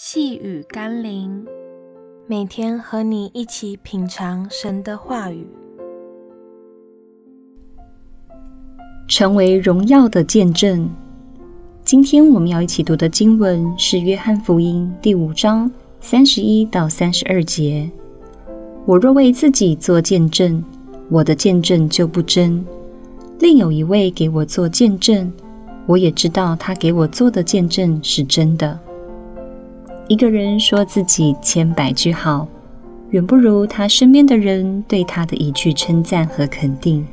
细雨甘霖，每天和你一起品尝神的话语，成为荣耀的见证。今天我们要一起读的经文是《约翰福音》第五章三十一到三十二节。我若为自己做见证，我的见证就不真；另有一位给我做见证，我也知道他给我做的见证是真的。一个人说自己千百句好，远不如他身边的人对他的一句称赞和肯定。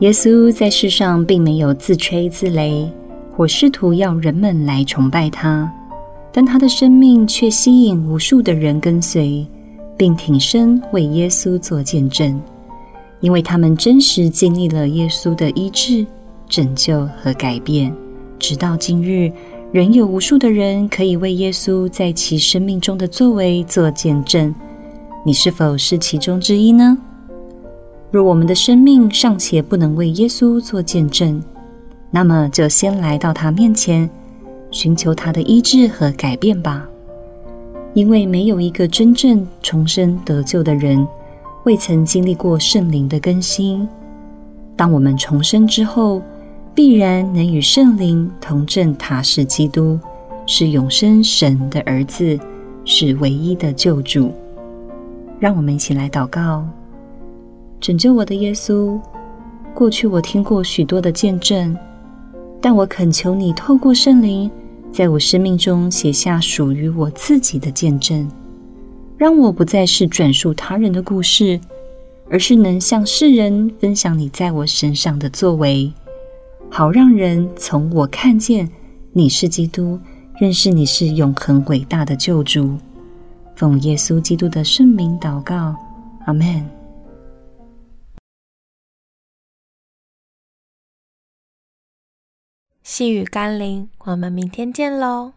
耶稣在世上并没有自吹自擂，或试图要人们来崇拜他，但他的生命却吸引无数的人跟随，并挺身为耶稣做见证，因为他们真实经历了耶稣的医治、拯救和改变，直到今日。仍有无数的人可以为耶稣在其生命中的作为做见证，你是否是其中之一呢？若我们的生命尚且不能为耶稣做见证，那么就先来到他面前，寻求他的医治和改变吧。因为没有一个真正重生得救的人，未曾经历过圣灵的更新。当我们重生之后，必然能与圣灵同证，他是基督，是永生神的儿子，是唯一的救主。让我们一起来祷告：拯救我的耶稣，过去我听过许多的见证，但我恳求你透过圣灵，在我生命中写下属于我自己的见证，让我不再是转述他人的故事，而是能向世人分享你在我身上的作为。好让人从我看见你是基督，认识你是永恒伟大的救主。奉耶稣基督的圣名祷告，阿门。细雨甘霖，我们明天见喽。